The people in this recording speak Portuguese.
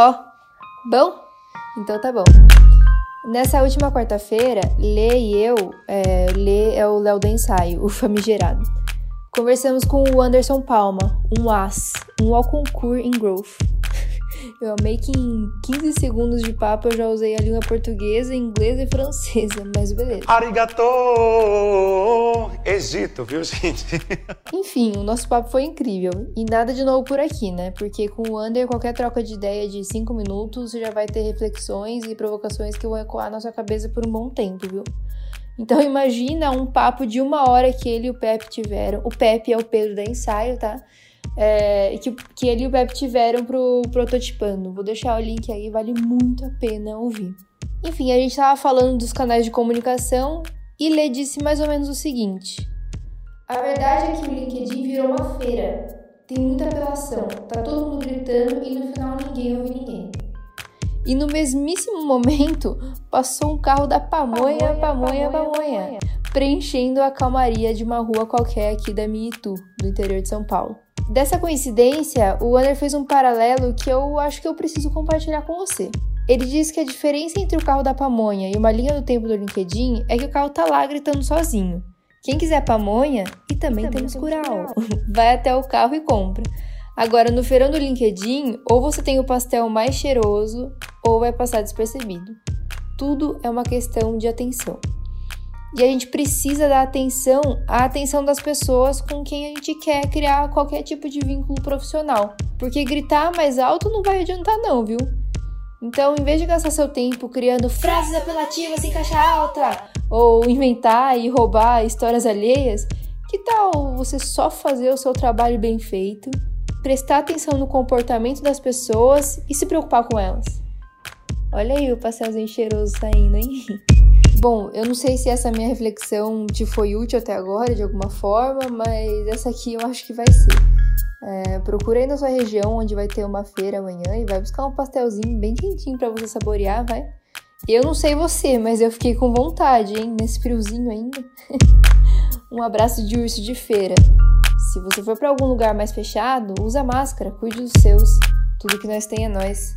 Ó, bom? Então tá bom. Nessa última quarta-feira, Lê e eu, é, Lê é o Léo do ensaio, o famigerado. Conversamos com o Anderson Palma, um as, um ao concurso em growth. Eu amei que em 15 segundos de papo eu já usei a língua portuguesa, inglesa e francesa, mas beleza. Arigato! Egito, viu, gente? Enfim, o nosso papo foi incrível. E nada de novo por aqui, né? Porque com o Under, qualquer troca de ideia de 5 minutos já vai ter reflexões e provocações que vão ecoar na sua cabeça por um bom tempo, viu? Então imagina um papo de uma hora que ele e o Pepe tiveram. O Pepe é o Pedro da ensaio, tá? É, que, que ele e o Pepe tiveram pro Prototipando. Vou deixar o link aí, vale muito a pena ouvir. Enfim, a gente estava falando dos canais de comunicação e Lê disse mais ou menos o seguinte: A verdade é que o LinkedIn virou uma feira. Tem muita apelação, tá todo mundo gritando e no final ninguém ouve ninguém. E no mesmíssimo momento passou um carro da pamonha, pamonha, pamonha, pamonha, preenchendo a calmaria de uma rua qualquer aqui da Miitu, do interior de São Paulo. Dessa coincidência, o Wander fez um paralelo que eu acho que eu preciso compartilhar com você. Ele diz que a diferença entre o carro da pamonha e uma linha do tempo do LinkedIn é que o carro tá lá gritando sozinho. Quem quiser pamonha, e também, e também temos curau, vai até o carro e compra. Agora, no feirão do LinkedIn, ou você tem o pastel mais cheiroso, ou vai passar despercebido. Tudo é uma questão de atenção. E a gente precisa dar atenção à atenção das pessoas com quem a gente quer criar qualquer tipo de vínculo profissional. Porque gritar mais alto não vai adiantar, não, viu? Então, em vez de gastar seu tempo criando frases apelativas em caixa alta, ou inventar e roubar histórias alheias, que tal você só fazer o seu trabalho bem feito, prestar atenção no comportamento das pessoas e se preocupar com elas? Olha aí o pastelzinho cheiroso saindo, hein? Bom, eu não sei se essa minha reflexão te foi útil até agora de alguma forma, mas essa aqui eu acho que vai ser. É, procura aí na sua região onde vai ter uma feira amanhã e vai buscar um pastelzinho bem quentinho para você saborear, vai. Eu não sei você, mas eu fiquei com vontade, hein, nesse friozinho ainda. um abraço de urso de feira. Se você for para algum lugar mais fechado, usa máscara, cuide dos seus. Tudo que nós tem é nós.